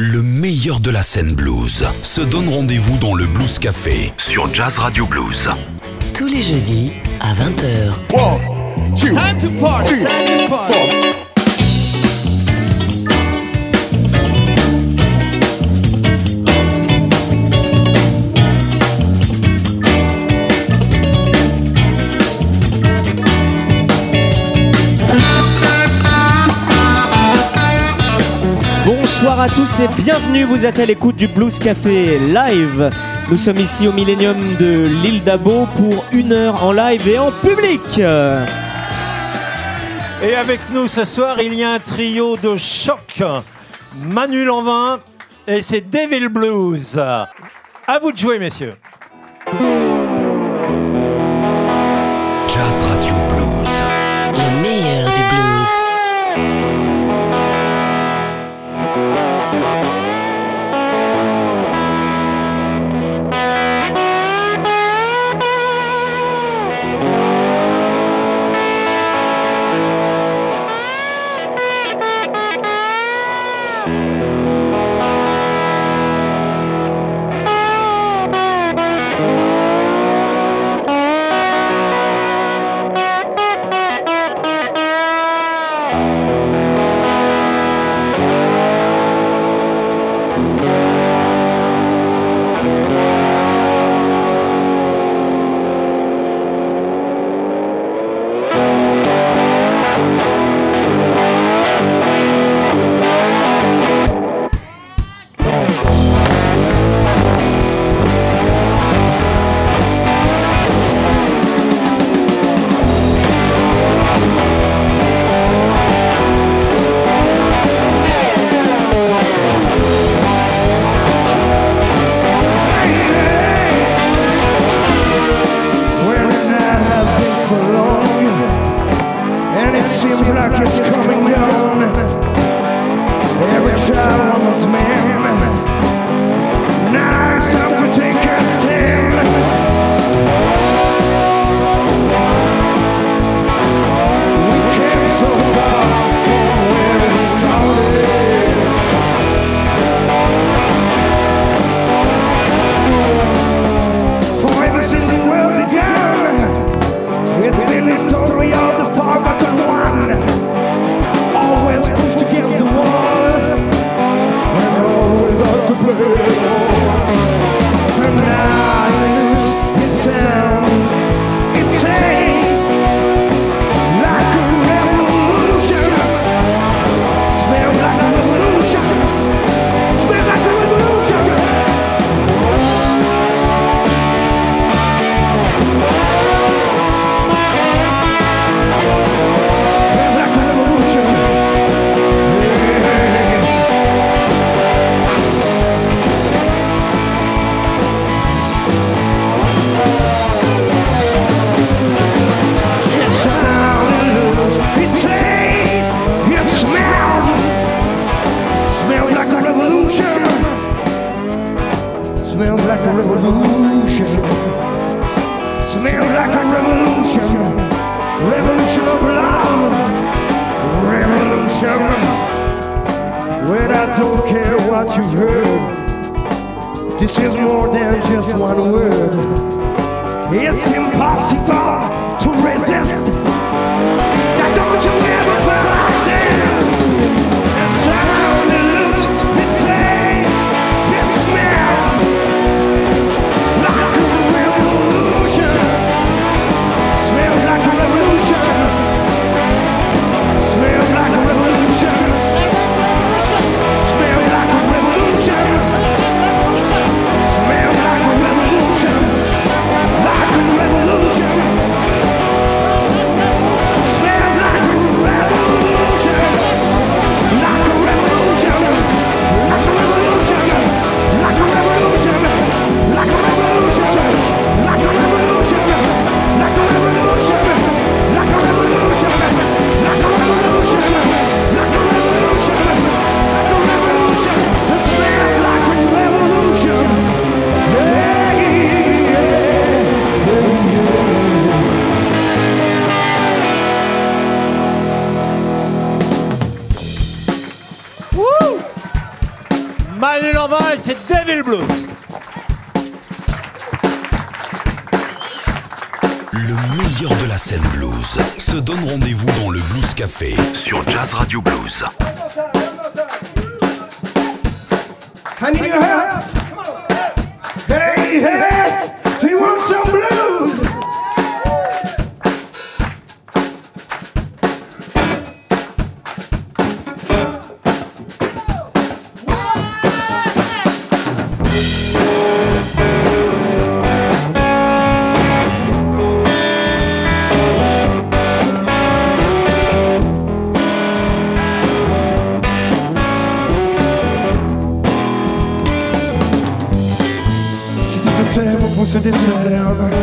Le meilleur de la scène blues se donne rendez-vous dans le Blues Café sur Jazz Radio Blues. Tous les jeudis à 20h. Time to party. Time to party. Bonsoir à tous et bienvenue, vous êtes à l'écoute du Blues Café live. Nous sommes ici au Millennium de l'île d'Abo pour une heure en live et en public. Et avec nous ce soir, il y a un trio de choc. Manu Lanvin et c'est Devil Blues. À vous de jouer, messieurs. Don't care what you've heard. This is more than just one word. It's impossible to resist. Le meilleur de la scène blues se donne rendez-vous dans le Blues Café sur Jazz Radio Blues. aconteceu.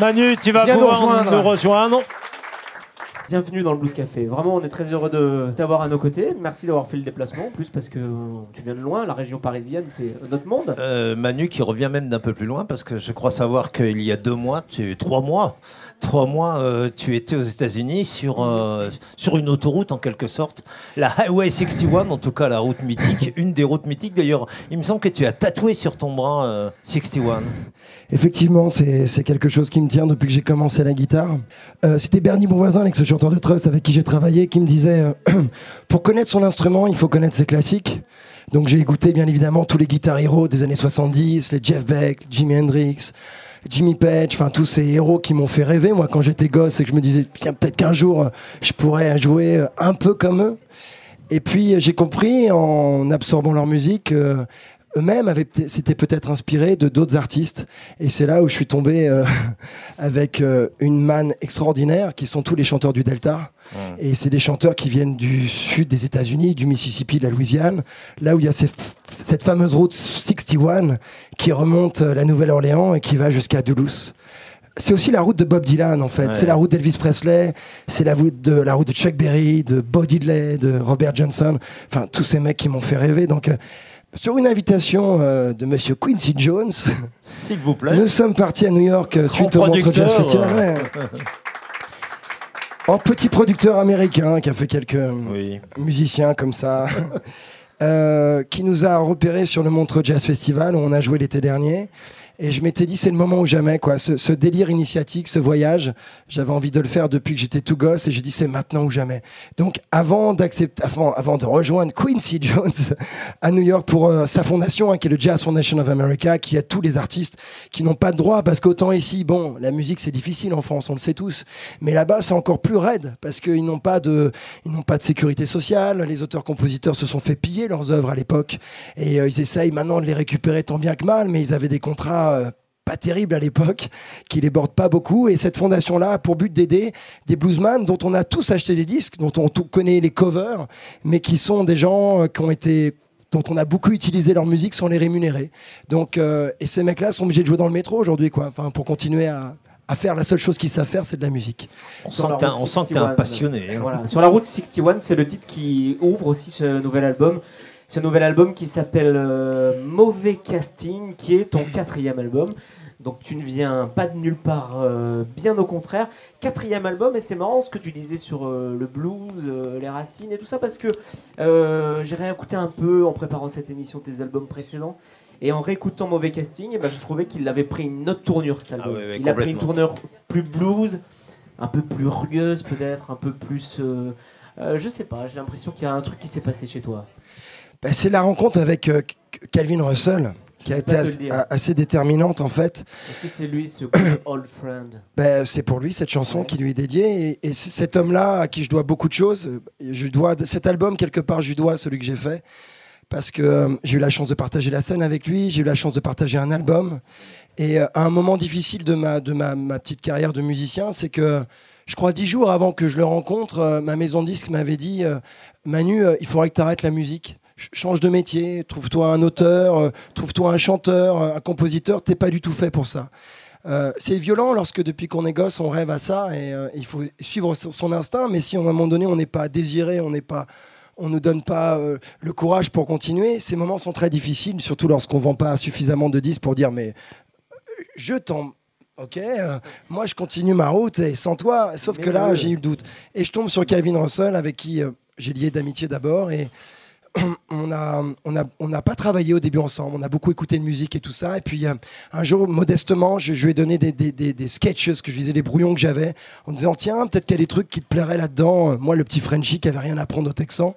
Manu, tu vas Viens nous rejoindre. Bienvenue dans le Blues Café. Vraiment, on est très heureux de t'avoir à nos côtés. Merci d'avoir fait le déplacement, en plus parce que euh, tu viens de loin, la région parisienne, c'est notre monde. Euh, Manu qui revient même d'un peu plus loin, parce que je crois savoir qu'il y a deux mois, tu, trois mois, trois mois, euh, tu étais aux États-Unis sur, euh, sur une autoroute en quelque sorte, la Highway 61, en tout cas la route mythique, une des routes mythiques. D'ailleurs, il me semble que tu as tatoué sur ton bras euh, 61. Effectivement, c'est quelque chose qui me tient depuis que j'ai commencé la guitare. Euh, C'était Bernie Bonvoisin, l'ex-chanteur de Trust avec qui j'ai travaillé, qui me disait euh, pour connaître son instrument, il faut connaître ses classiques. Donc j'ai écouté bien évidemment tous les guitar héros des années 70, les Jeff Beck, Jimi Hendrix, Jimmy Page, enfin tous ces héros qui m'ont fait rêver moi quand j'étais gosse et que je me disais peut-être qu'un jour je pourrais jouer euh, un peu comme eux. Et puis euh, j'ai compris en absorbant leur musique euh, eux-mêmes s'étaient peut-être inspirés de d'autres artistes et c'est là où je suis tombé euh, avec euh, une manne extraordinaire qui sont tous les chanteurs du Delta et c'est des chanteurs qui viennent du sud des États-Unis, du Mississippi, de la Louisiane, là où il y a ces cette fameuse route 61 qui remonte euh, la Nouvelle-Orléans et qui va jusqu'à Duluth. C'est aussi la route de Bob Dylan en fait. Ouais. C'est la route d'Elvis Presley, c'est la route de la route de Chuck Berry, de Bo Diddley, de Robert Johnson. Enfin, tous ces mecs qui m'ont fait rêver. Donc, euh, sur une invitation euh, de Monsieur Quincy Jones, S'il vous plaît. nous sommes partis à New York euh, suite au Montreux Jazz Festival. euh. ouais. En petit producteur américain qui a fait quelques Oui. musicien comme ça, euh, qui nous a repéré sur le Montreux Jazz Festival où on a joué l'été dernier. Et je m'étais dit, c'est le moment ou jamais, quoi. Ce, délire initiatique, ce voyage, j'avais envie de le faire depuis que j'étais tout gosse et j'ai dit, c'est maintenant ou jamais. Donc, avant d'accepter, avant, avant de rejoindre Quincy Jones à New York pour euh, sa fondation, hein, qui est le Jazz Foundation of America, qui a tous les artistes qui n'ont pas de droit, parce qu'autant ici, bon, la musique c'est difficile en France, on le sait tous, mais là-bas c'est encore plus raide, parce qu'ils n'ont pas de, ils n'ont pas de sécurité sociale, les auteurs-compositeurs se sont fait piller leurs œuvres à l'époque, et euh, ils essayent maintenant de les récupérer tant bien que mal, mais ils avaient des contrats euh, pas terribles à l'époque, qui les bordent pas beaucoup. Et cette fondation-là a pour but d'aider des bluesman dont on a tous acheté des disques, dont on tout connaît les covers, mais qui sont des gens euh, qui ont été dont on a beaucoup utilisé leur musique sans les rémunérer. Donc, euh, et ces mecs-là sont obligés de jouer dans le métro aujourd'hui, quoi. Enfin, pour continuer à, à faire la seule chose qu'ils savent faire, c'est de la musique. On sent la que t'es un- route on sent que t'es un 61. passionné. hein. Voilà. Sur la route 61, c'est le titre qui ouvre aussi ce nouvel album. Ce nouvel album qui s'appelle euh, Mauvais Casting, qui est ton quatrième album. Donc tu ne viens pas de nulle part, euh, bien au contraire. Quatrième album, et c'est marrant ce que tu disais sur euh, le blues, euh, les racines et tout ça, parce que j'ai réécouté un peu en préparant cette émission tes albums précédents. Et en réécoutant Mauvais Casting, eh ben, j'ai trouvé qu'il avait pris une autre tournure cet album. Ah ouais, ouais, Il a pris une tournure plus blues, un peu plus rugueuse peut-être, un peu plus... je sais pas, j'ai l'impression qu'il y a un truc qui s'est passé chez toi. Ben, c'est la rencontre avec euh, Calvin Russell qui a été assez, déterminante en fait. Est-ce que c'est lui, ce old friend? Ben, c'est pour lui cette chanson Ouais. qui lui est dédiée et, cet homme-là à qui je dois beaucoup de choses. euh, Je dois cet album quelque part, je lui dois celui que j'ai fait parce que euh, j'ai eu la chance de partager la scène avec lui, j'ai eu la chance de partager un album et euh, à un moment difficile de ma de ma, ma petite carrière de musicien, c'est que je crois dix jours avant que je le rencontre, euh, ma maison de disque m'avait dit Manu, il faudrait que tu arrêtes la musique. Ch- Change de métier, trouve-toi un auteur, euh, trouve-toi un chanteur, euh, un compositeur, t'es pas du tout fait pour ça. Euh, c'est violent lorsque depuis qu'on est gosse, on rêve à ça et euh, il faut suivre son instinct. Mais si à un moment donné, on n'est pas désiré, on n'est pas, on nous donne pas euh, le courage pour continuer, ces moments sont très difficiles, surtout lorsqu'on vend pas suffisamment de disques pour dire mais je t'en Ok, euh, moi je continue ma route et sans toi, sauf Mais que là j'ai eu le doute. Et je tombe sur Calvin Russell avec qui euh, j'ai lié d'amitié d'abord et on a on a on n'a pas travaillé au début ensemble. On a beaucoup écouté de musique et tout ça. Et puis euh, un jour modestement, je, je lui ai donné des, des, des, des sketches que je disais des brouillons que j'avais en disant tiens peut-être qu'il y a des trucs qui te plairaient là-dedans. Moi le petit Frenchie qui avait rien à prendre au Texan.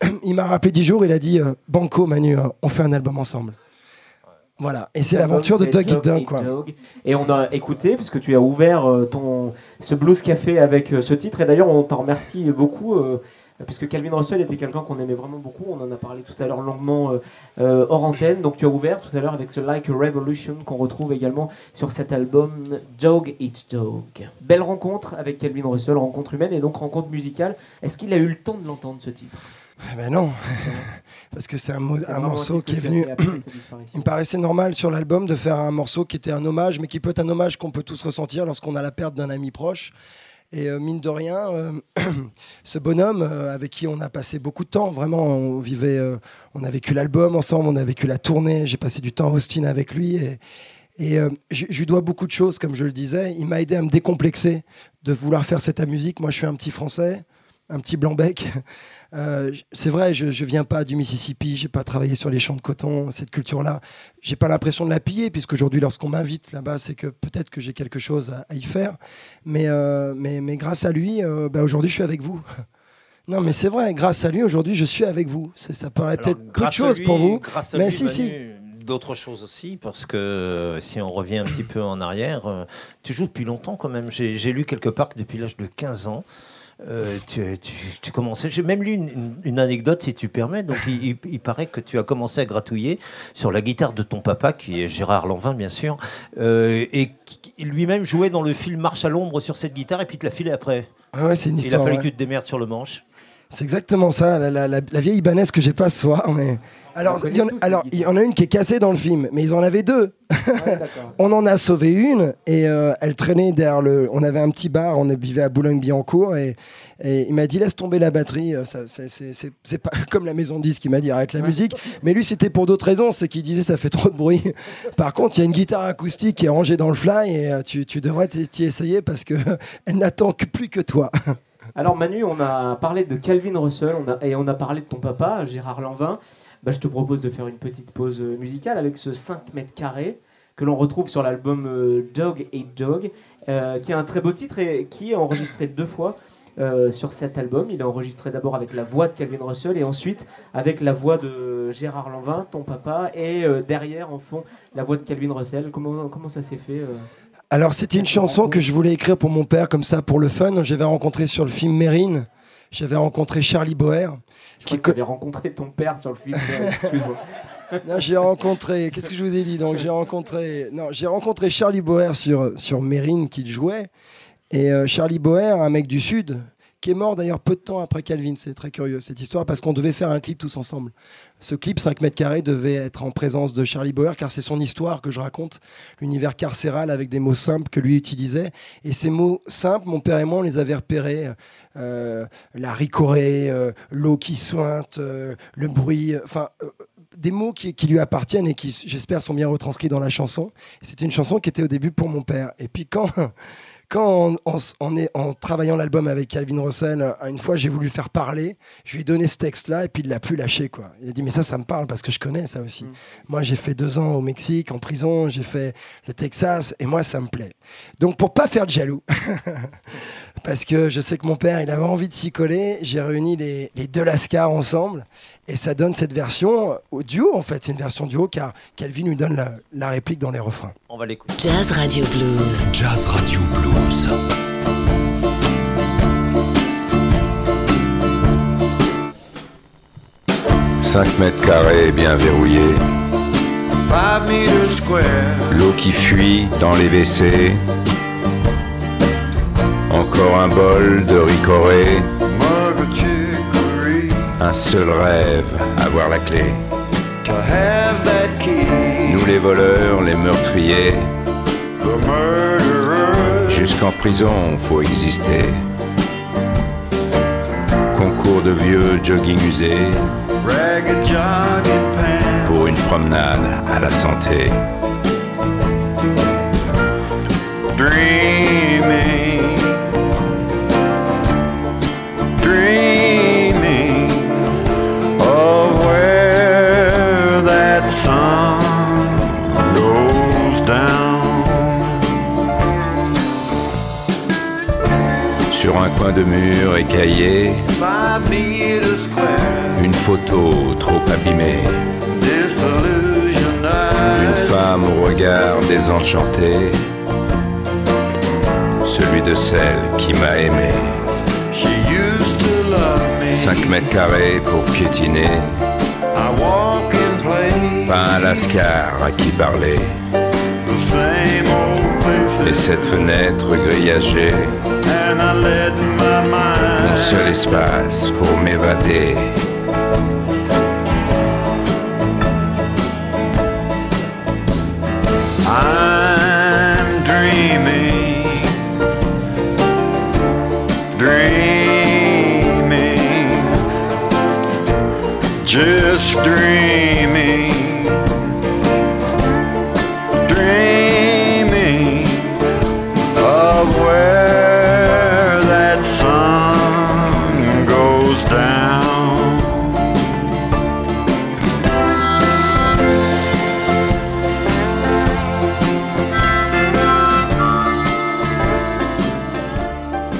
Il m'a rappelé dix jours. Il a dit euh, Banco Manu, euh, on fait un album ensemble. Voilà, et c'est l'aventure de Dog Eat Dog, quoi. Dog. Et on a écouté, puisque tu as ouvert ton, ce Blues Café avec ce titre. Et d'ailleurs, on t'en remercie beaucoup, puisque Calvin Russell était quelqu'un qu'on aimait vraiment beaucoup. On en a parlé tout à l'heure longuement euh, euh, hors antenne. Donc tu as ouvert tout à l'heure avec ce Like a Revolution qu'on retrouve également sur cet album Dog Eat Dog. Belle rencontre avec Calvin Russell, rencontre humaine et donc rencontre musicale. Est-ce qu'il a eu le temps de l'entendre ce titre? Eh ben non, parce que c'est un, morceau qui est venu. Il me paraissait normal sur l'album de faire un morceau qui était un hommage, mais qui peut être un hommage qu'on peut tous ressentir lorsqu'on a la perte d'un ami proche. Et euh, mine de rien, euh, ce bonhomme euh, avec qui on a passé beaucoup de temps, vraiment, on vivait, on a vécu l'album ensemble, on a vécu la tournée, j'ai passé du temps à Austin avec lui. Et, je lui dois beaucoup de choses, comme je le disais. Il m'a aidé à me décomplexer de vouloir faire cette musique. Moi, je suis un petit Français, un petit blanc-bec. Euh, c'est vrai, je ne viens pas du Mississippi, j'ai pas travaillé sur les champs de coton, cette culture-là. J'ai pas l'impression de la piller, puisqu'aujourd'hui, lorsqu'on m'invite là-bas, c'est que peut-être que j'ai quelque chose à, à y faire. Mais, euh, mais, mais grâce à lui, euh, bah, aujourd'hui, je suis avec vous. Non, mais c'est vrai, grâce à lui, aujourd'hui, je suis avec vous. Ça paraît peut-être peu de choses pour vous. grâce à mais lui, si, Manu, si. D'autres choses aussi, parce que si on revient un petit peu en arrière, euh, tu joues depuis longtemps quand même. J'ai j'ai lu quelque part que depuis l'âge de 15 ans, euh, tu, tu, tu commençais. J'ai même lu une, anecdote, si tu permets. Donc, il, il- il paraît que tu as commencé à gratouiller sur la guitare de ton papa, qui est Gérard Lanvin, bien sûr, euh, et qui lui-même jouait dans le film Marche à l'ombre sur cette guitare, et puis te l'a filé après. Ouais, c'est une Il a histoire. fallu ouais. que tu te démerdes sur le manche. C'est exactement ça, la, la- la- la vieille Ibanez que j'ai pas ce soir. Mais... Alors, il y en, alors, il y en a une qui est cassée dans le film, mais ils en avaient deux. Ouais. On en a sauvé une et euh, elle traînait derrière le. On avait un petit bar, on vivait à Boulogne-Billancourt et, et il m'a dit laisse tomber la batterie. euh, c'est- pas comme la maison de disque, il m'a dit arrête la musique. Mais lui c'était pour d'autres raisons, c'est qu'il disait ça fait trop de bruit. Par contre, il y a une guitare acoustique qui est rangée dans le fly et euh, tu, tu devrais t'y essayer parce que elle n'attend que plus que toi. Alors Manu, on a parlé de Calvin Russell on a, et on a parlé de ton papa, Gérard Lanvin. Bah, je te propose de faire une petite pause euh, musicale avec ce 5 mètres carrés que l'on retrouve sur l'album euh, Dog Eat Dog, euh, qui est un très beau titre et qui est enregistré deux fois euh, sur cet album. Il est enregistré d'abord avec la voix de Calvin Russell et ensuite avec la voix de Gérard Lanvin, ton papa, et euh, derrière en fond la voix de Calvin Russell. Comment, comment ça s'est fait euh Alors, c'était une chanson que je voulais écrire pour mon père, comme ça, pour le fun. J'avais rencontré sur le film Mérine. J'avais rencontré Charlie Boer. Je Qui crois que tu avais rencontré ton père sur le film. mais, Excuse-moi. Non, j'ai rencontré. Qu'est-ce que je vous ai dit Donc, j'ai rencontré. Non, j'ai rencontré Charlie Boer sur sur Mérine qu'il jouait. Et euh, Charlie Boer, un mec du sud, qui est mort d'ailleurs peu de temps après Calvin. C'est très curieux cette histoire parce qu'on devait faire un clip tous ensemble. Ce clip 5 mètres carrés devait être en présence de Charlie Boer car c'est son histoire que je raconte, l'univers carcéral avec des mots simples que lui utilisait. Et ces mots simples, mon père et moi, on les avait repérés. Euh, la ricorée, euh, l'eau qui sointe, euh, le bruit, enfin. des mots qui, qui lui appartiennent et qui, j'espère, sont bien retranscrits dans la chanson. C'était une chanson qui était au début pour mon père. Et puis quand, quand en, en- en est- en travaillant l'album avec Calvin Russell, euh, une fois j'ai voulu faire parler, je lui ai donné ce texte-là et puis il l'a plus lâché. Quoi. Il a dit mais ça, ça me parle parce que je connais ça aussi. Moi j'ai fait deux ans au Mexique, en prison, j'ai fait le Texas et moi ça me plaît. Donc pour pas faire de jaloux, parce que je sais que mon père il avait envie de s'y coller, j'ai réuni les, les deux Lascars ensemble et ça donne cette version au duo en fait. C'est une version duo car Calvin lui donne la, la réplique dans les refrains. On va l'écouter. Jazz Radio Blues. Jazz Radio Blues. « 5 mètres carrés bien verrouillés, l'eau qui fuit dans les WC, encore un bol de ricoré, un seul rêve, avoir la clé. Nous les voleurs, les meurtriers, jusqu'en prison faut exister. Concours de vieux jogging usés pour une promenade à la santé. Dreaming de mur écaillé, Five meters square. une photo trop abîmée. Une femme au regard désenchanté, celui de celle qui m'a aimé. She used to love me. 5 mètres carrés pour piétiner, pas un lascar à qui parler et cette fenêtre grillagée. Mon seul espace pour m'évader.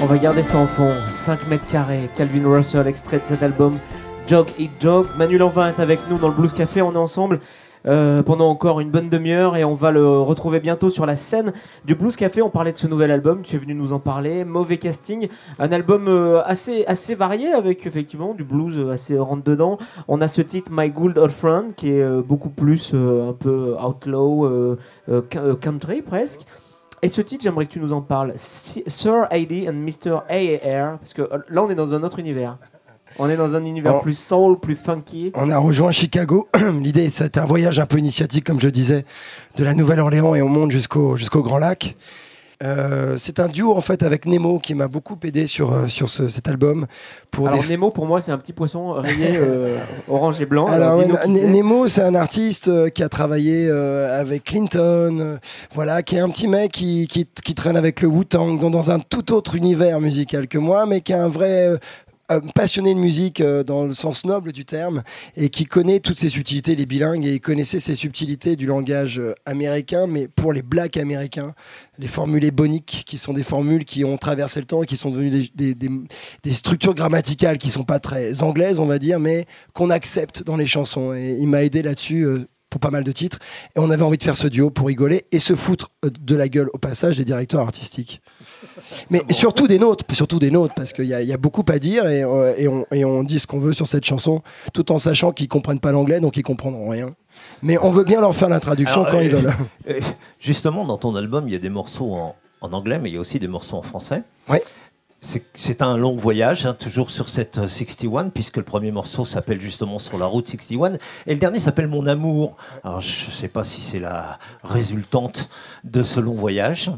On va garder ça en fond. 5 mètres carrés. Calvin Russell, extrait de cet album Jog Eat Jog. Manu Lanvin est avec nous dans le Blues Café. On est ensemble euh, pendant encore une bonne demi-heure et on va le retrouver bientôt sur la scène du Blues Café. On parlait de ce nouvel album. Tu es venu nous en parler. Mauvais casting. Un album euh, assez, assez varié avec effectivement du blues euh, assez rentre dedans. On a ce titre My Good Old Friend qui est beaucoup plus un peu outlaw, country presque. Et ce titre, j'aimerais que tu nous en parles. Si- Sir AD and Mr. AAR, parce que euh, là, on est dans un autre univers. On est dans un univers plus soul, plus funky. On a rejoint Chicago. L'idée, c'était un voyage un peu initiatique, comme je disais, de la Nouvelle-Orléans et on monte jusqu'au jusqu'au Grand Lac. Euh, c'est un duo en fait avec Nemo qui m'a beaucoup aidé sur, euh, sur ce- cet album. Pour Alors des... Nemo, pour moi, c'est un petit poisson rayé euh, orange et blanc. Alors, ouais. Nemo, c'est un artiste euh, qui a travaillé avec Clinton, voilà, qui est un petit mec qui, qui, qui traîne avec le Wu-Tang dans, dans un tout autre univers musical que moi, mais qui est un vrai euh, passionné de musique euh, dans le sens noble du terme et qui connaît toutes ces subtilités, les bilingues, et connaissait ces subtilités du langage euh, américain, mais pour les blacks américains, les formules éboniques, qui sont des formules qui ont traversé le temps et qui sont devenues des, structures grammaticales qui sont pas très anglaises, on va dire, mais qu'on accepte dans les chansons. Et il m'a aidé là-dessus. Pour pas mal de titres. Et on avait envie de faire ce duo pour rigoler et se foutre euh, de la gueule au passage des directeurs artistiques. Mais surtout des nôtres surtout des nôtres parce qu'il y, a- il y a beaucoup à dire et, euh, et on, et on dit ce qu'on veut sur cette chanson tout en sachant qu'ils comprennent pas l'anglais donc ils comprendront rien. Mais on veut bien leur faire la traduction Alors, quand euh, ils veulent. Euh, Justement, dans ton album, il y a des morceaux en, en anglais, mais il y a aussi des morceaux en français. Ouais. C'est- un long voyage, hein, toujours sur cette euh, 61, puisque le premier morceau s'appelle justement Sur la route 61, et le dernier s'appelle Mon amour. Alors, je ne sais pas si c'est la résultante de ce long voyage,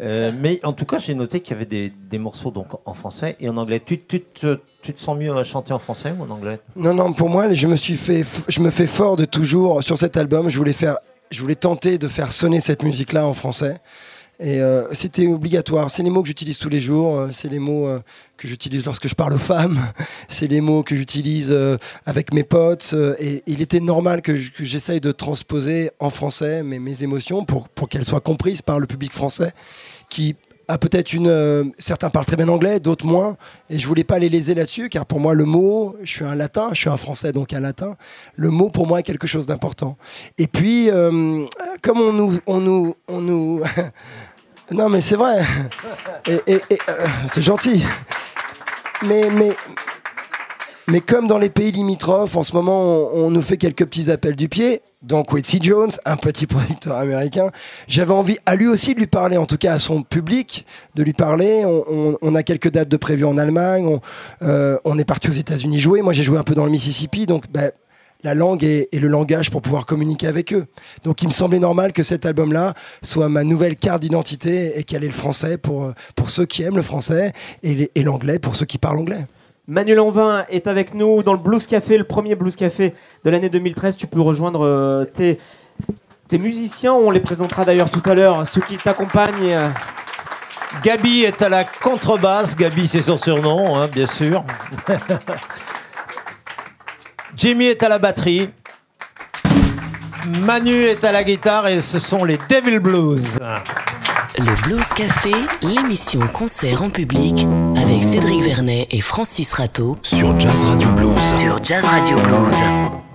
euh, mais en tout cas, j'ai noté qu'il y avait des, morceaux donc en français et en anglais. Tu, tu te sens mieux à chanter en français ou en anglais? Non, non, pour moi, je me suis fait, je me fais fort de toujours sur cet album. Je voulais faire, je voulais tenter de faire sonner cette musique-là en français. Et euh, c'était obligatoire. C'est les mots que j'utilise tous les jours. euh, C'est les mots euh, que j'utilise lorsque je parle aux femmes. C'est les mots que j'utilise euh, avec mes potes. et il était normal que je- que j'essaye de transposer en français mes, mes émotions pour, pour qu'elles soient comprises par le public français qui a peut-être une. euh, certains parlent très bien anglais, d'autres moins. Et je voulais pas les léser là-dessus, car pour moi, le mot, je suis un latin, je suis un français, donc un latin. Le mot, pour moi, est quelque chose d'important. Et puis, euh, comme on nous. On nous, on nous non, mais c'est vrai. Euh, c'est gentil. Mais, mais, mais comme dans les pays limitrophes, en ce moment, on, nous fait quelques petits appels du pied. Donc Quincy Jones, un petit producteur américain, j'avais envie à lui aussi de lui parler, en tout cas à son public, de lui parler. On, a quelques dates de prévues en Allemagne, on, euh, on est parti aux États-Unis jouer. Moi, j'ai joué un peu dans le Mississippi, donc ben, la langue est, est le langage pour pouvoir communiquer avec eux. Donc il me semblait normal que cet album-là soit ma nouvelle carte d'identité et qu'elle ait le français pour, pour ceux qui aiment le français et et l'anglais pour ceux qui parlent anglais. Manuel Lanvin est avec nous dans le Blues Café, le premier Blues Café de l'année 2013. Tu peux rejoindre euh, tes, musiciens. On les présentera d'ailleurs tout à l'heure. Ceux qui t'accompagnent. Gabi est à la contrebasse. Gabi, c'est son surnom, hein, bien sûr. Jimmy est à la batterie. Manu est à la guitare et ce sont les Devil Blues. Le Blues Café, l'émission concert en public avec Cédric Vernet et Francis Rateau Sur Jazz Radio Blues. sur Jazz Radio Blues.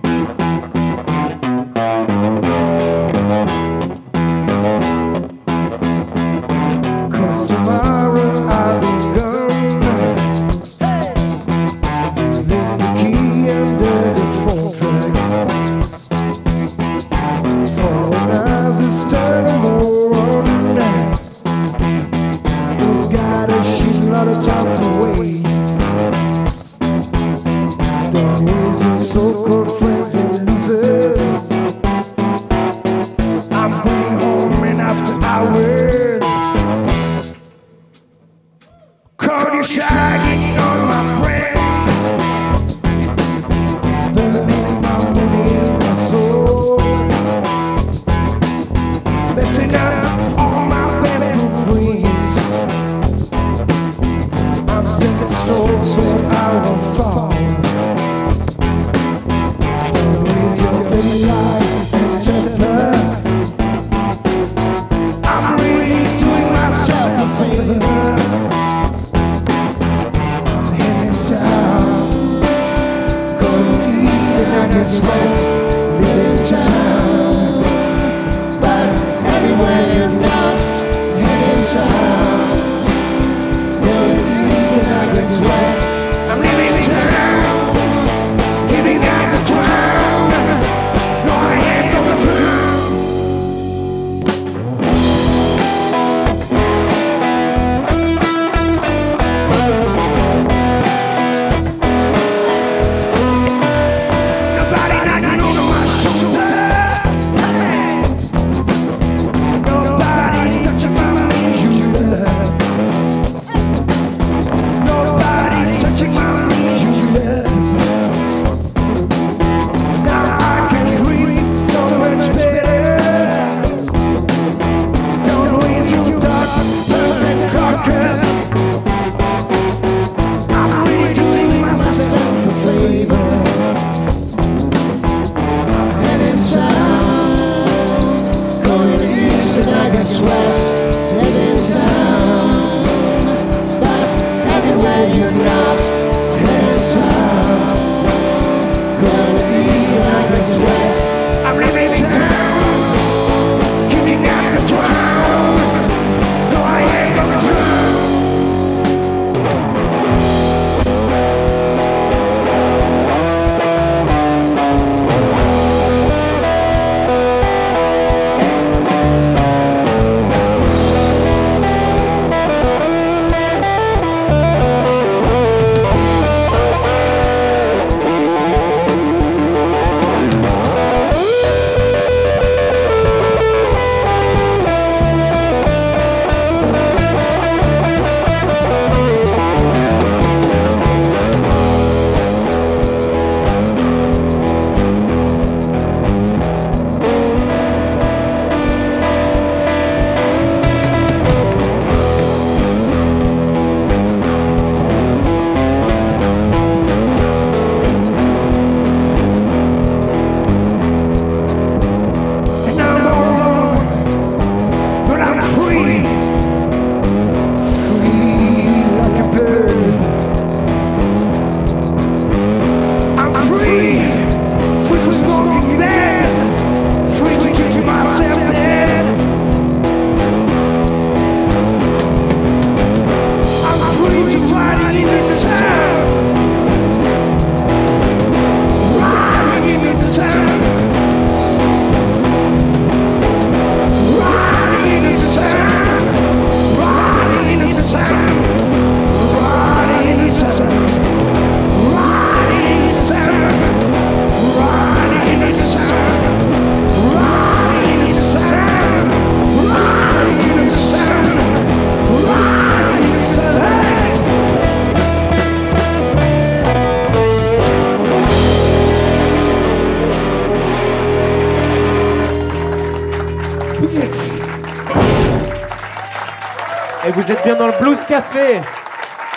bien dans le Blues Café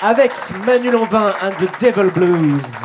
avec Manu Lanvin and the Devil Blues.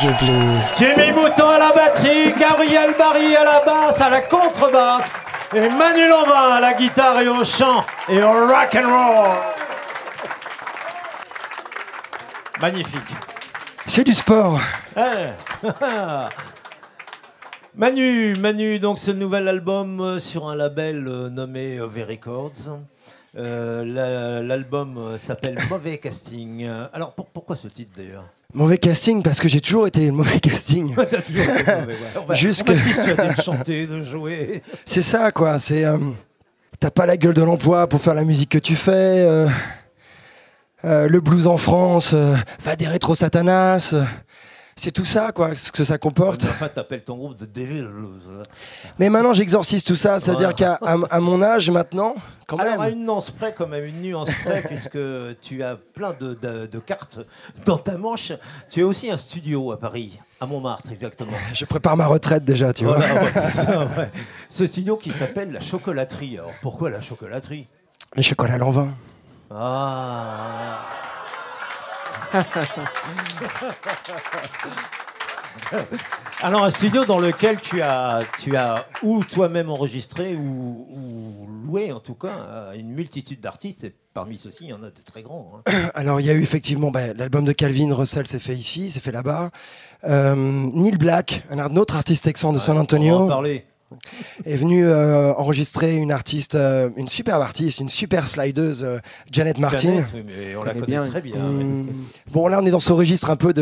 Radio Blues. Jimmy Mouton à la batterie, Gabriel Barry à la basse, à la contrebasse, et Manu Lanvin à la guitare et au chant et au rock and roll. Magnifique. C'est du sport. Eh. Manu, Manu, donc ce nouvel album euh, sur un label euh, nommé euh, V-Records. Euh, la- L'album s'appelle Mauvais Casting. Alors pour- pourquoi ce titre d'ailleurs? Mauvais casting parce que j'ai toujours été le mauvais casting. T'as toujours été mauvais, ouais. On va, Jusque- on va te dissuader de chanter, de jouer. C'est ça, quoi. C'est. euh, T'as pas la gueule de l'emploi pour faire la musique que tu fais. euh, euh, le blues en France, euh, va des rétro satanas. C'est tout ça, quoi, ce que ça comporte. Mais Enfin, t'appelles ton groupe de Devil. Mais maintenant, j'exorcise tout ça. C'est-à-dire qu'à à, à mon âge maintenant, quand Alors, à même. une nuance près, quand même, une nuance près, puisque tu as plein de, de- de cartes dans ta manche. Tu as aussi un studio à Paris, à Montmartre, exactement. Je prépare ma retraite déjà, tu vois. Ouais, c'est ça, ouais. Ce studio qui s'appelle la chocolaterie. Alors, pourquoi la chocolaterie? Les chocolats Lanvin. Ah Alors un studio dans lequel tu as, tu as ou toi-même enregistré ou, ou loué en tout cas à une multitude d'artistes et parmi ceux-ci il y en a de très grands. hein. Alors, il y a eu effectivement bah, l'album de Calvin Russell, s'est fait ici, c'est fait là-bas. Euh, Neil Black, un autre artiste texan de San On va en Antonio, parler. Est venu euh, enregistrer une artiste, euh, une superbe artiste, une super slideuse, euh, Janet Martin. Janet, oui, mais on la connaît connaît bien très bien. Ouais. Bon, là, on est dans ce registre un peu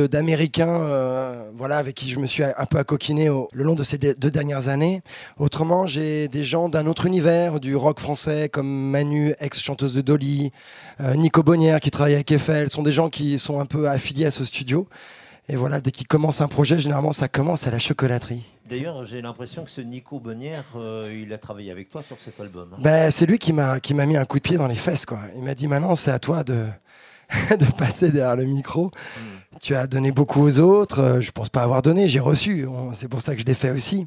euh, voilà, avec qui je me suis un peu accoquiné au- le long de ces deux deux dernières années. Autrement, j'ai des gens d'un autre univers, du rock français, comme Manu, ex-chanteuse de Dolly, euh, Nico Bonnière, qui travaille avec Eiffel, sont des gens qui sont un peu affiliés à ce studio. Et voilà, dès qu'ils commencent un projet, généralement, ça commence à la chocolaterie. D'ailleurs, j'ai l'impression que ce Nico Bonnière, euh, il a travaillé avec toi sur cet album. hein. Ben, c'est lui qui m'a qui m'a mis un coup de pied dans les fesses, quoi. Il m'a dit maintenant, c'est à toi de de passer derrière le micro. Tu as donné beaucoup aux autres. euh, Je pense pas avoir donné, j'ai reçu. C'est pour ça que je l'ai fait aussi.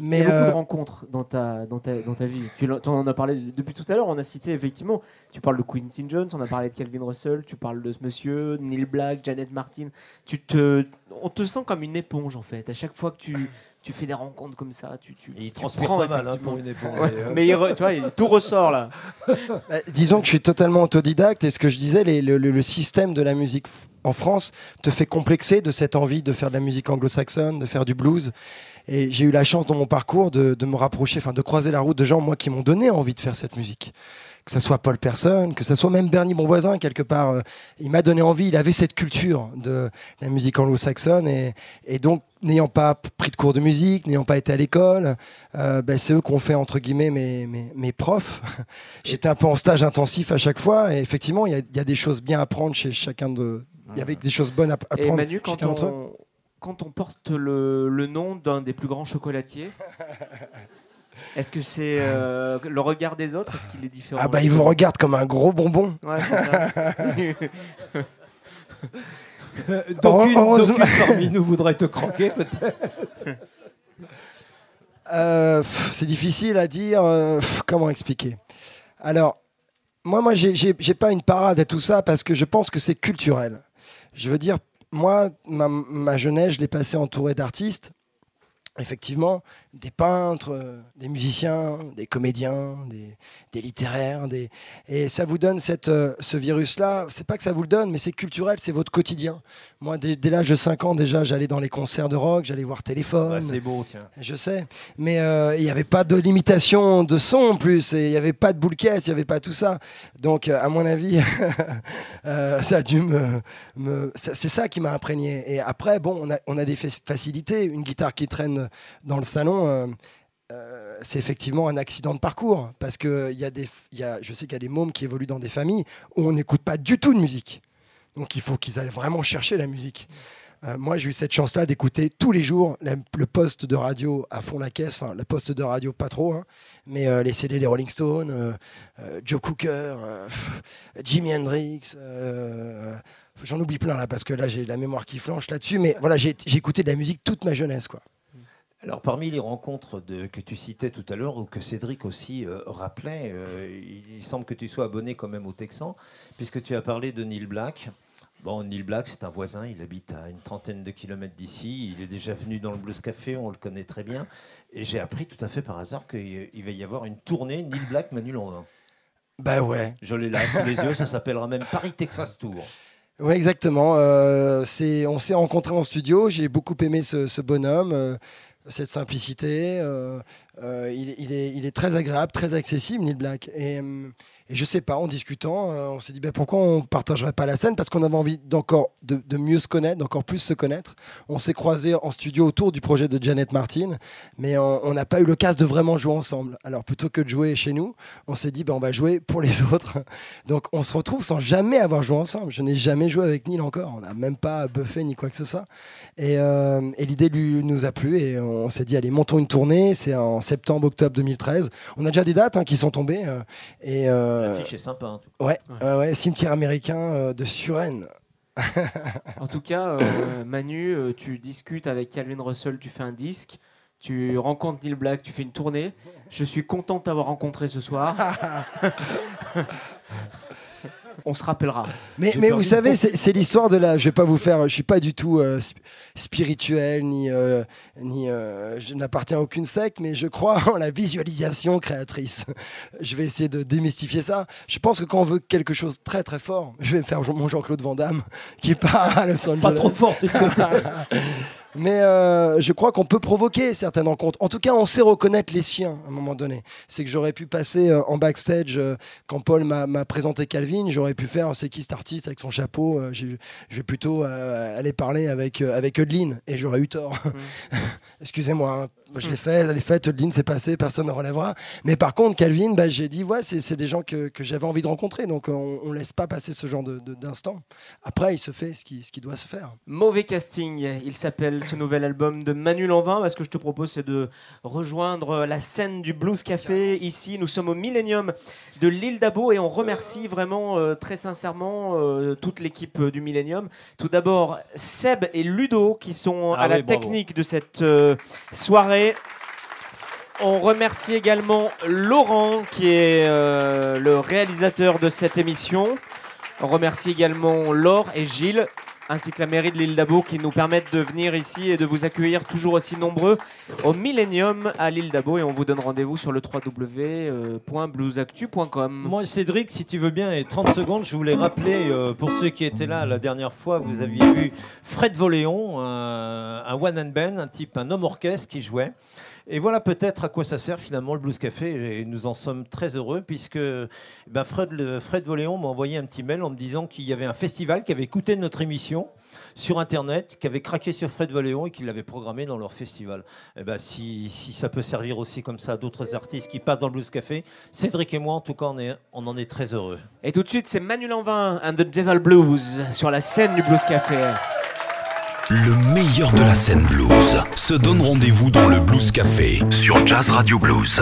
Il y Mais a beaucoup euh, de rencontres dans ta, dans ta, dans ta vie. Tu en as parlé depuis tout à l'heure. On a cité effectivement. Tu parles de Quincy Jones, on a parlé de Calvin Russell, tu parles de ce monsieur, Neil Black, Janet Martin. Tu te, on te sent comme une éponge en fait. À chaque fois que tu, tu fais des rencontres comme ça, tu, tu, Et il tu transpire prends, pas mal hein, pour une. Ouais, mais il re- tu vois, il- tout ressort là. bah, disons que je suis totalement autodidacte. Et ce que je disais, les- le, le- le système de la musique en France te fait complexer de cette envie de faire de la musique anglo-saxonne, de faire du blues. Et j'ai eu la chance dans mon parcours de, de me rapprocher, enfin de croiser la route de gens, moi, qui m'ont donné envie de faire cette musique. Que ce soit Paul Persson, que ce soit même Bernie Bonvoisin, quelque part. euh, il m'a donné envie, il avait cette culture de la musique anglo-saxonne. Et, et donc, n'ayant pas pris de cours de musique, n'ayant pas été à l'école, euh, ben, c'est eux qui ont fait, entre guillemets, mes, mes, mes profs. J'étais un peu en stage intensif à chaque fois. Et effectivement, il y, a- il y a des choses bien à apprendre chez chacun de. Il y avait des choses bonnes à, à Et prendre Manu, chez quand d'entre eux. on, quand on porte le, le nom d'un des plus grands chocolatiers, est-ce que c'est euh, le regard des autres Est-ce qu'il est différent Ah bah, ils vous regardent comme un gros bonbon. Ouais, D'aucunes Heureusement- d'aucunes parmi nous voudraient te croquer, peut-être. Euh, c'est difficile à dire. euh, comment expliquer Alors, moi, moi, j'ai pas une parade à tout ça parce que je pense que c'est culturel. Je veux dire, moi, ma, ma jeunesse, je l'ai passée entourée d'artistes. Effectivement, des peintres, euh, des musiciens, des comédiens, des, des littéraires, des... et ça vous donne cette, euh, ce virus-là. C'est pas que ça vous le donne, mais c'est culturel, c'est votre quotidien. Moi, dès, dès l'âge de 5 ans, déjà, j'allais dans les concerts de rock, j'allais voir Téléphone. Ouais, c'est beau, tiens. Je sais, mais euh, il n'y avait pas de limitation de son en plus, il n'y avait pas de boule caisse, il n'y avait pas tout ça. Donc, euh, à mon avis, euh, ça a dû me. c'est ça qui m'a imprégné. Et après, bon, on a, on a des fa- facilités. Une guitare qui traîne dans le salon. euh, euh, c'est effectivement un accident de parcours parce que y a des, y a, je sais qu'il y a des mômes qui évoluent dans des familles où on n'écoute pas du tout de musique. Donc il faut qu'ils aillent vraiment chercher la musique. Euh, moi, j'ai eu cette chance-là d'écouter tous les jours le poste de radio à fond la caisse, enfin, le poste de radio pas trop, hein, mais les CD des Rolling Stones, Joe Cooker, Jimi Hendrix, j'en oublie plein là, parce que là, j'ai la mémoire qui flanche là-dessus, mais voilà, j'ai écouté de la musique toute ma jeunesse, quoi. Alors, parmi les rencontres de- que tu citais tout à l'heure, ou que Cédric aussi euh, rappelait, euh, il, il semble que tu sois abonné quand même au Texan, puisque tu as parlé de Neil Black. Bon, Neil Black, c'est un voisin, il habite à une trentaine de kilomètres d'ici. Il est déjà venu dans le Blues Café, on le connaît très bien. Et j'ai appris tout à fait par hasard qu'il il va y avoir une tournée Neil Black Manu Landin. Bah ouais. Je l'ai là sous les yeux, ça s'appellera même Paris Texas Tour. Oui, exactement. Euh, on s'est rencontrés en studio. J'ai beaucoup aimé ce, ce bonhomme, euh, cette simplicité. euh, euh, il, est, très agréable, très accessible, Neil Black. Hum, et je sais pas, en discutant, euh, on s'est dit ben, pourquoi on partagerait pas la scène? Parce qu'on avait envie d'encore de, mieux se connaître, d'encore plus se connaître. On s'est croisés en studio autour du projet de Janet Martin, mais on n'a pas eu l'occasion de vraiment jouer ensemble. Alors plutôt que de jouer chez nous, on s'est dit ben, on va jouer pour les autres. Donc on se retrouve sans jamais avoir joué ensemble. Je n'ai jamais joué avec Neil encore. On n'a même pas buffé ni quoi que ce soit. Et, euh, l'idée lui nous a plu et on s'est dit allez montons une tournée. C'est en septembre-octobre 2013. On a déjà des dates hein, qui sont tombées. euh, et L'affiche est sympa. tout. ouais, ouais, ouais, cimetière américain euh, de Suresnes. En tout cas, euh, Manu, euh, tu discutes avec Calvin Russell, tu fais un disque, tu rencontres Neil Black, tu fais une tournée. Je suis content de t'avoir rencontré ce soir. On se rappellera. Mais, vous savez, c'est l'histoire de la. Je vais pas vous faire. Je suis pas du tout euh, sp- spirituel ni euh, ni. euh, je n'appartiens à aucune secte, mais je crois en la visualisation créatrice. Je vais essayer de démystifier ça. Je pense que quand on veut quelque chose de très très fort, je vais faire mon Jean-Claude Van Damme qui part à Los Angeles. Pas trop fort, c'est Mais euh, je crois qu'on peut provoquer certaines rencontres. En tout cas, on sait reconnaître les siens à un moment donné. C'est que j'aurais pu passer euh, en backstage euh, quand Paul m'a présenté Calvin. J'aurais pu faire c'est qui cet artiste avec son chapeau. euh, je vais plutôt euh, aller parler avec euh, avec Eudeline et j'aurais eu tort. Excusez-moi. hein. Je l'ai fait, elle est faite, Eudeline c'est passé, personne ne relèvera. Mais par contre, Calvin, bah, j'ai dit, ouais, c'est des gens que, que j'avais envie de rencontrer. Donc on, on laisse pas passer ce genre de- de- d'instant. Après, il se fait ce qui, ce qui doit se faire. Mauvais casting, il s'appelle ce nouvel album de Manu Lanvin. Ce que je te propose, c'est de rejoindre la scène du Blues Café. Ici, nous sommes au Millennium de l'île d'Abo et on remercie vraiment euh, très sincèrement euh, toute l'équipe euh, du Millennium. Tout d'abord, Seb et Ludo qui sont Ah à la bravo. technique de cette euh, soirée. On remercie également Laurent qui est euh, le réalisateur de cette émission. On remercie également Laure et Gilles ainsi que la mairie de l'île d'Abo qui nous permettent de venir ici et de vous accueillir toujours aussi nombreux au Millennium à l'île d'Abo et on vous donne rendez-vous sur le www.bluesactu.com. Moi, Cédric, si tu veux bien, et 30 secondes, je voulais rappeler, euh, pour ceux qui étaient là la dernière fois, vous aviez vu Fred Voléon, un, un one-and band, un type, un homme orchestre qui jouait. Et voilà peut-être à quoi ça sert finalement le Blues Café, et nous en sommes très heureux, puisque eh ben Fred, Voléon m'a envoyé un petit mail en me disant qu'il y avait un festival qui avait écouté notre émission sur Internet, qui avait craqué sur Fred Voléon et qui l'avait programmé dans leur festival. Eh ben, si, ça peut servir aussi comme ça à d'autres artistes qui passent dans le Blues Café, Cédric et moi, en tout cas, on en est très heureux. Et tout de suite, c'est Manu Lanvin and the Devil Blues sur la scène du Blues Café. Le meilleur de la scène blues se donne rendez-vous dans le Blues Café sur Jazz Radio Blues.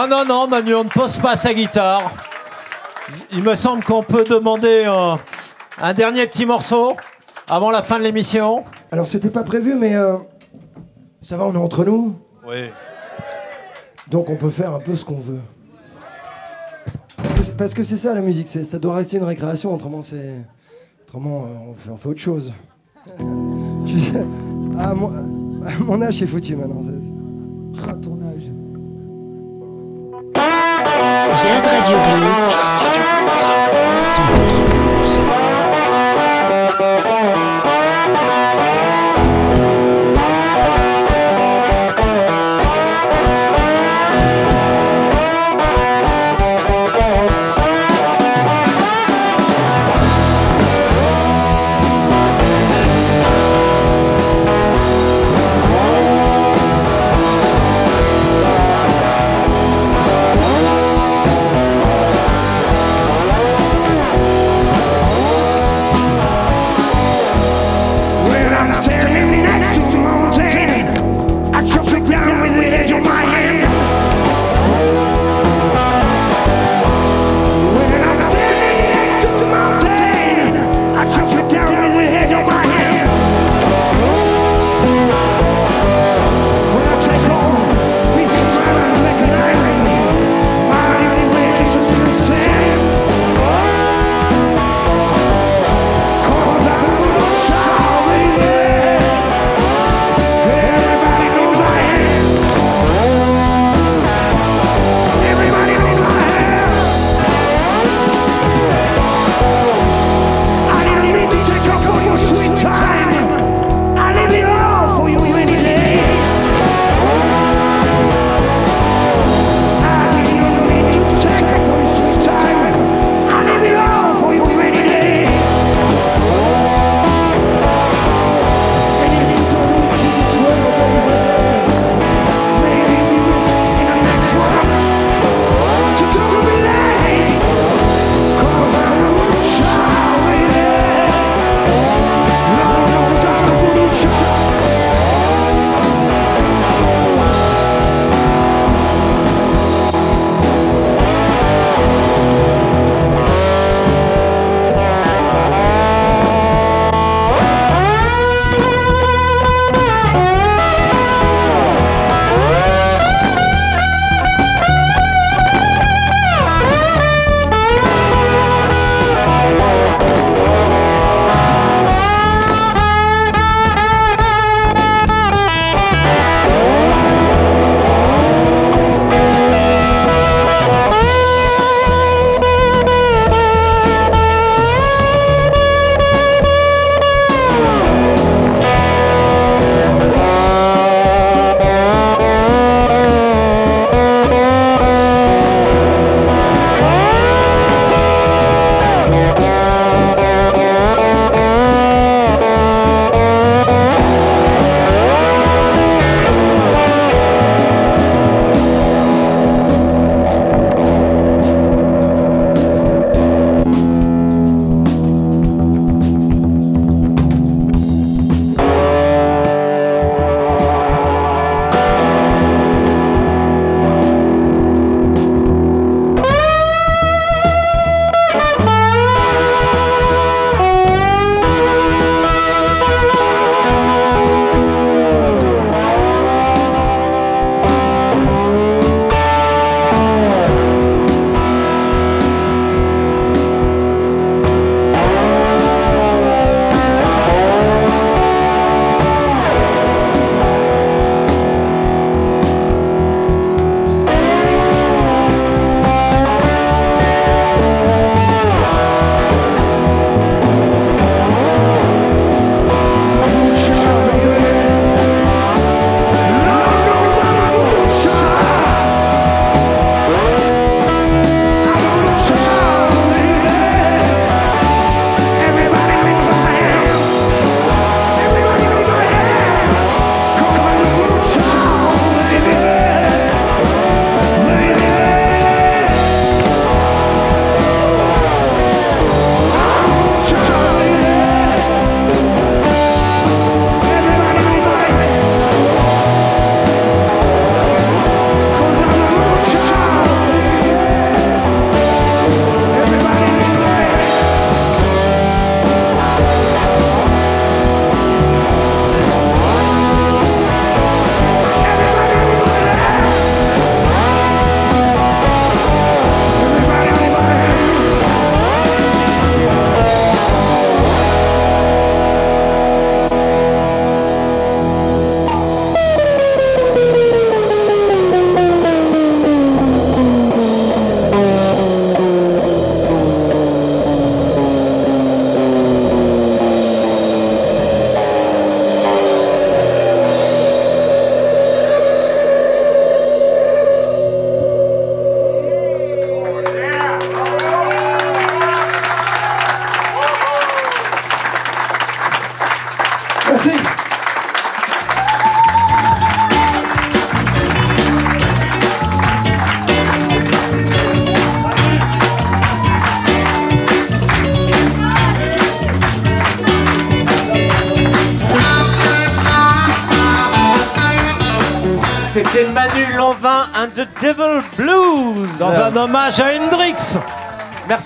Non, non, non, Manu, on ne pose pas sa guitare. Il me semble qu'on peut demander euh, un dernier petit morceau avant la fin de l'émission. Alors, c'était pas prévu, mais euh, ça va, on est entre nous. Oui. Donc, on peut faire un peu ce qu'on veut. Parce que c'est- c'est ça la musique, c'est- ça doit rester une récréation, autrement c'est. Autrement euh, on fait, on fait autre chose. Je- ah, mon... ah, mon âge est foutu maintenant. c'est- Jazz Radio Blues. Jazz Radio Blues. 100%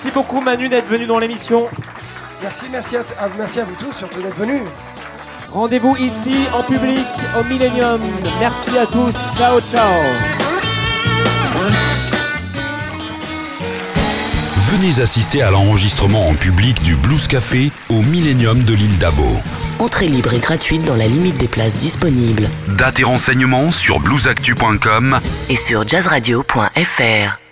Merci beaucoup Manu d'être venu dans l'émission. Merci, merci à, à- merci à vous tous, surtout d'être venus. Rendez-vous ici en public au Millennium. Merci à tous. Ciao, ciao. Venez assister à l'enregistrement en public du Blues Café au Millennium de l'île d'Abo. Entrée libre et gratuite dans la limite des places disponibles Date et renseignements sur bluesactu.com et sur jazzradio.fr.